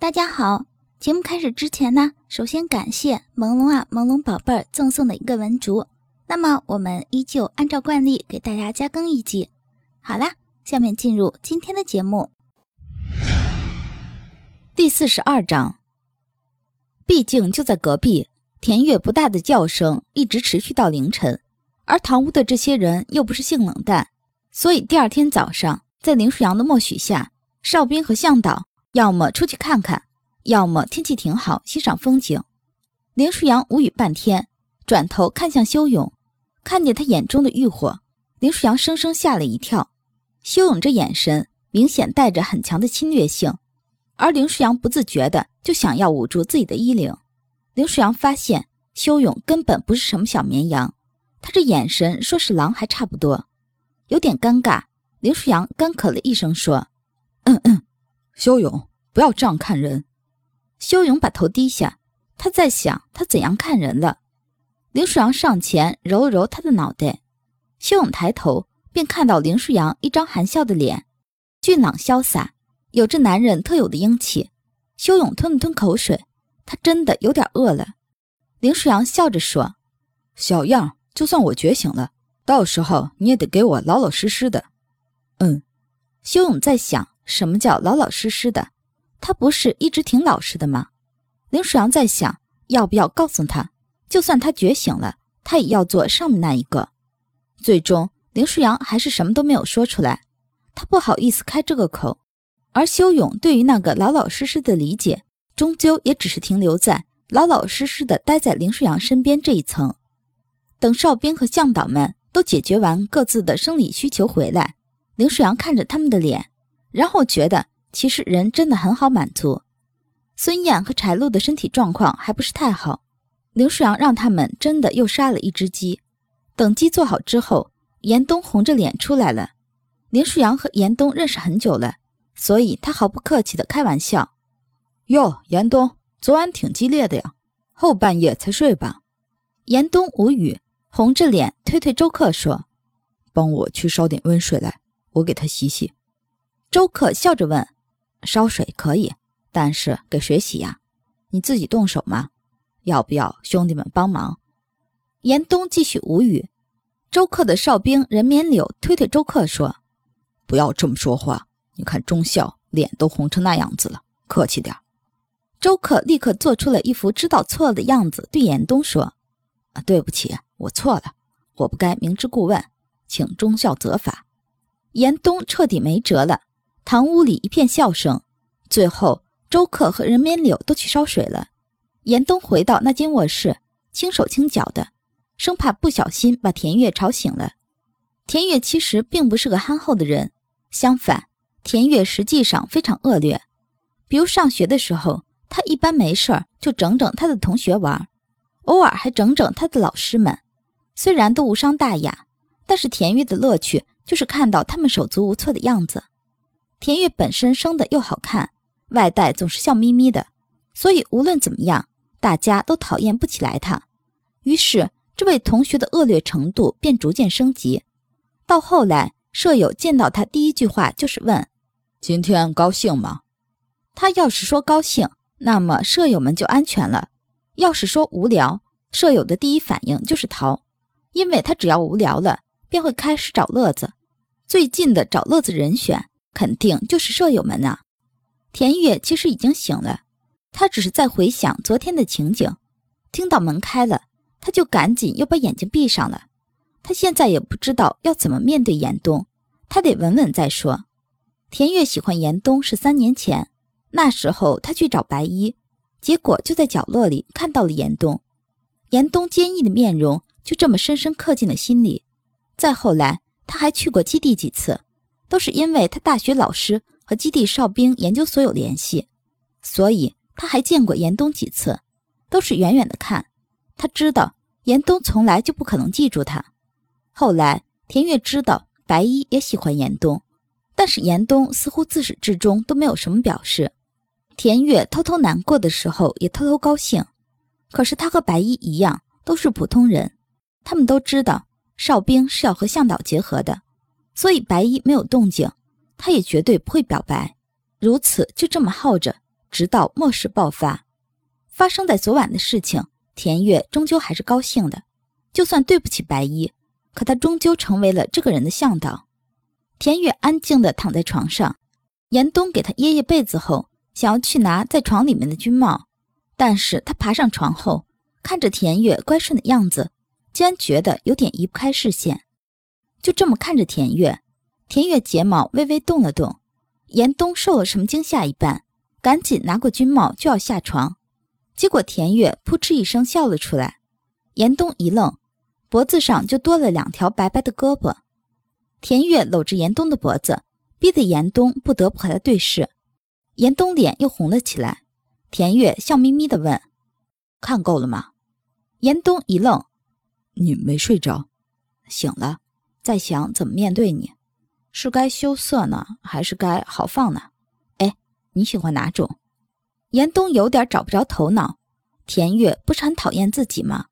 大家好，节目开始之前呢，首先感谢朦胧啊朦胧宝贝儿赠送的一个文竹。那么我们依旧按照惯例给大家加更一集。好啦，下面进入今天的节目。第四十二章，毕竟就在隔壁，田月不大的叫声一直持续到凌晨，而堂屋的这些人又不是性冷淡，所以第二天早上，在林舒阳的默许下，哨兵和向导要么出去看看，要么天气挺好欣赏风景。林舒扬无语半天，转头看向修勇，看见他眼中的欲火，林舒扬生生吓了一跳。修勇这眼神明显带着很强的侵略性。而林舒扬不自觉的就想要捂住自己的衣领，林舒扬发现修勇根本不是什么小绵羊，他这眼神说是狼还差不多，有点尴尬。林舒扬干咳了一声说：“嗯嗯，修勇，不要这样看人。”修勇把头低下，他在想他怎样看人了。林舒扬上前揉了揉他的脑袋，修勇抬头便看到林舒扬一张含笑的脸，俊朗潇洒。有着男人特有的英气，修勇吞了吞口水，他真的有点饿了。林舒扬笑着说：“小样，就算我觉醒了，到时候你也得给我老老实实的。”嗯，修勇在想什么叫老老实实的，他不是一直挺老实的吗？林舒阳在想要不要告诉他，就算他觉醒了，他也要做上面那一个。最终，林舒阳还是什么都没有说出来，他不好意思开这个口。而修勇对于那个老老实实的理解，终究也只是停留在老老实实的待在林舒阳身边这一层。等哨兵和向导们都解决完各自的生理需求回来，林舒阳看着他们的脸，然后觉得其实人真的很好满足。孙燕和柴露的身体状况还不是太好，林舒扬让他们真的又杀了一只鸡。等鸡做好之后，严冬红着脸出来了。林舒扬和严冬认识很久了。所以他毫不客气地开玩笑：“哟，严冬，昨晚挺激烈的呀，后半夜才睡吧？”严冬无语，红着脸推推周克说：“帮我去烧点温水来，我给他洗洗。”周克笑着问：“烧水可以，但是给谁洗呀？你自己动手吗？要不要兄弟们帮忙？”严冬继续无语。周克的哨兵任绵柳推推周克说：“不要这么说话。”你看中孝脸都红成那样子了，客气点。周克立刻做出了一副知道错了的样子，对严冬说：“啊，对不起，我错了，我不该明知故问，请中孝责罚。”严冬彻底没辙了，堂屋里一片笑声。最后，周克和任绵柳都去烧水了。严冬回到那间卧室，轻手轻脚的，生怕不小心把田月吵醒了。田月其实并不是个憨厚的人，相反。田月实际上非常恶劣，比如上学的时候，他一般没事儿就整整他的同学玩，偶尔还整整他的老师们。虽然都无伤大雅，但是田月的乐趣就是看到他们手足无措的样子。田玉本身生的又好看，外带总是笑眯眯的，所以无论怎么样，大家都讨厌不起来他。于是，这位同学的恶劣程度便逐渐升级，到后来，舍友见到他第一句话就是问。今天高兴吗？他要是说高兴，那么舍友们就安全了；要是说无聊，舍友的第一反应就是逃，因为他只要无聊了，便会开始找乐子。最近的找乐子人选，肯定就是舍友们呢。田月其实已经醒了，他只是在回想昨天的情景。听到门开了，他就赶紧又把眼睛闭上了。他现在也不知道要怎么面对严冬，他得稳稳再说。田月喜欢严冬是三年前，那时候他去找白衣，结果就在角落里看到了严冬。严冬坚毅的面容就这么深深刻进了心里。再后来，他还去过基地几次，都是因为他大学老师和基地哨兵研究所有联系，所以他还见过严冬几次，都是远远的看。他知道严冬从来就不可能记住他。后来，田月知道白衣也喜欢严冬。但是严冬似乎自始至终都没有什么表示，田月偷偷难过的时候也偷偷高兴。可是他和白衣一样，都是普通人，他们都知道哨兵是要和向导结合的，所以白衣没有动静，他也绝对不会表白。如此就这么耗着，直到末世爆发。发生在昨晚的事情，田月终究还是高兴的。就算对不起白衣，可他终究成为了这个人的向导。田月安静地躺在床上，严冬给他掖掖被子后，想要去拿在床里面的军帽，但是他爬上床后，看着田月乖顺的样子，竟然觉得有点移不开视线。就这么看着田月，田月睫毛微微动了动，严冬受了什么惊吓一般，赶紧拿过军帽就要下床。结果田月扑哧一声笑了出来，严冬一愣，脖子上就多了两条白白的胳膊。田月搂着严冬的脖子，逼得严冬不得不和他对视。严冬脸又红了起来。田月笑眯眯地问：“看够了吗？”严冬一愣：“你没睡着？醒了，在想怎么面对你，是该羞涩呢，还是该豪放呢？哎，你喜欢哪种？”严冬有点找不着头脑。田月不是很讨厌自己吗？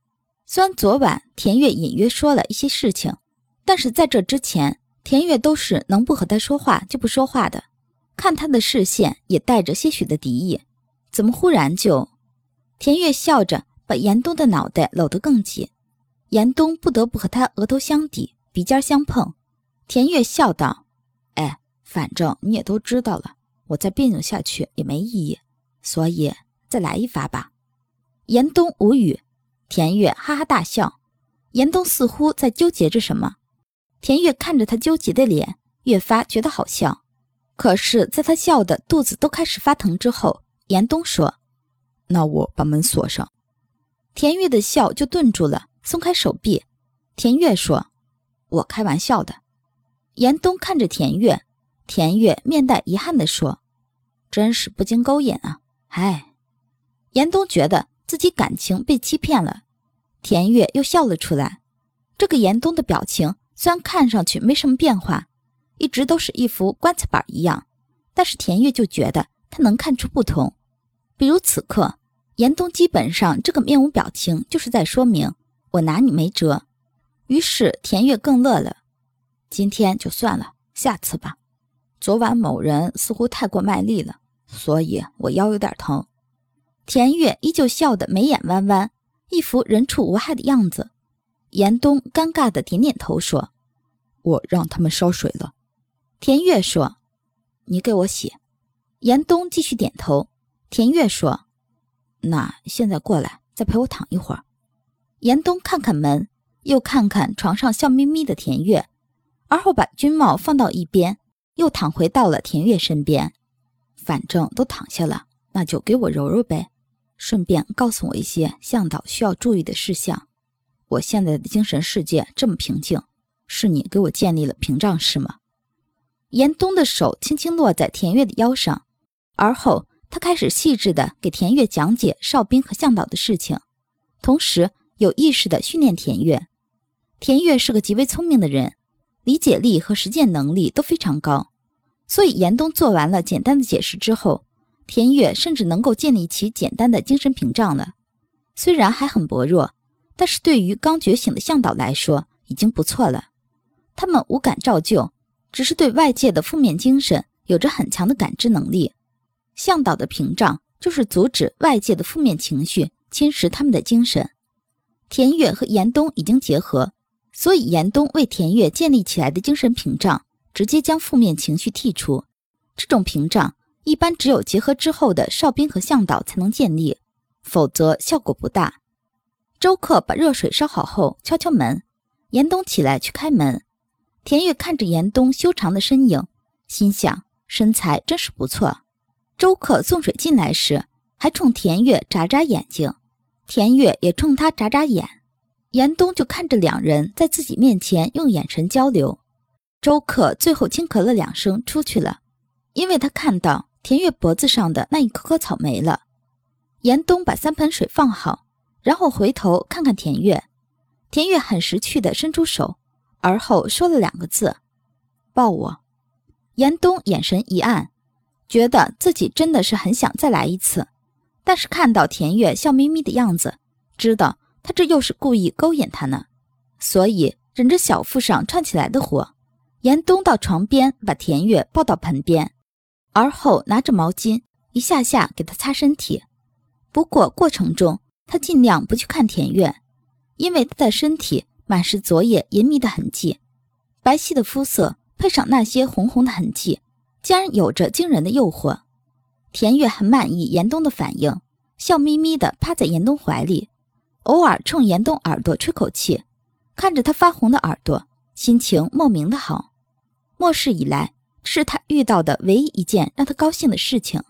虽然昨晚田月隐约说了一些事情，但是在这之前，田月都是能不和他说话就不说话的。看他的视线也带着些许的敌意，怎么忽然就……田月笑着把严冬的脑袋搂得更紧，严冬不得不和他额头相抵，鼻尖相碰。田月笑道：“哎，反正你也都知道了，我再别扭下去也没意义。”所以再来一发吧。严冬无语，田月哈哈大笑。严冬似乎在纠结着什么，田月看着他纠结的脸，越发觉得好笑。可是，在他笑的肚子都开始发疼之后，严冬说：“那我把门锁上。”田月的笑就顿住了，松开手臂。田月说：“我开玩笑的。”严冬看着田月，田月面带遗憾地说：“真是不经勾引啊。”唉，严冬觉得自己感情被欺骗了。田月又笑了出来。这个严冬的表情虽然看上去没什么变化，一直都是一副棺材板一样，但是田月就觉得他能看出不同。比如此刻，严冬基本上这个面无表情，就是在说明我拿你没辙。于是田月更乐了。今天就算了，下次吧。昨晚某人似乎太过卖力了。所以我腰有点疼，田月依旧笑得眉眼弯弯，一副人畜无害的样子。严冬尴尬的点点头说：“我让他们烧水了。”田月说：“你给我洗。”严冬继续点头。田月说：“那现在过来，再陪我躺一会儿。”严冬看看门，又看看床上笑眯眯的田月，而后把军帽放到一边，又躺回到了田月身边。反正都躺下了，那就给我揉揉呗，顺便告诉我一些向导需要注意的事项。我现在的精神世界这么平静，是你给我建立了屏障是吗？严冬的手轻轻落在田月的腰上，而后他开始细致地给田月讲解哨兵和向导的事情，同时有意识地训练田月。田悦是个极为聪明的人，理解力和实践能力都非常高。所以，严冬做完了简单的解释之后，田悦甚至能够建立起简单的精神屏障了。虽然还很薄弱，但是对于刚觉醒的向导来说已经不错了。他们无感照旧，只是对外界的负面精神有着很强的感知能力。向导的屏障就是阻止外界的负面情绪侵蚀他们的精神。田悦和严冬已经结合，所以严冬为田月建立起来的精神屏障。直接将负面情绪剔除，这种屏障一般只有结合之后的哨兵和向导才能建立，否则效果不大。周克把热水烧好后，敲敲门。严冬起来去开门。田月看着严冬修长的身影，心想身材真是不错。周克送水进来时，还冲田月眨眨眼睛，田月也冲他眨眨眼。严冬就看着两人在自己面前用眼神交流。周克最后轻咳了两声，出去了，因为他看到田月脖子上的那一颗颗草没了。严冬把三盆水放好，然后回头看看田月，田月很识趣地伸出手，而后说了两个字：“抱我。”严冬眼神一暗，觉得自己真的是很想再来一次，但是看到田月笑眯眯的样子，知道他这又是故意勾引他呢，所以忍着小腹上窜起来的火。严冬到床边，把田月抱到盆边，而后拿着毛巾，一下下给他擦身体。不过过程中，他尽量不去看田月，因为他的身体满是昨夜淫迷的痕迹，白皙的肤色配上那些红红的痕迹，竟然有着惊人的诱惑。田月很满意严冬的反应，笑眯眯地趴在严冬怀里，偶尔冲严冬耳朵吹口气，看着他发红的耳朵，心情莫名的好。末世以来，是他遇到的唯一一件让他高兴的事情。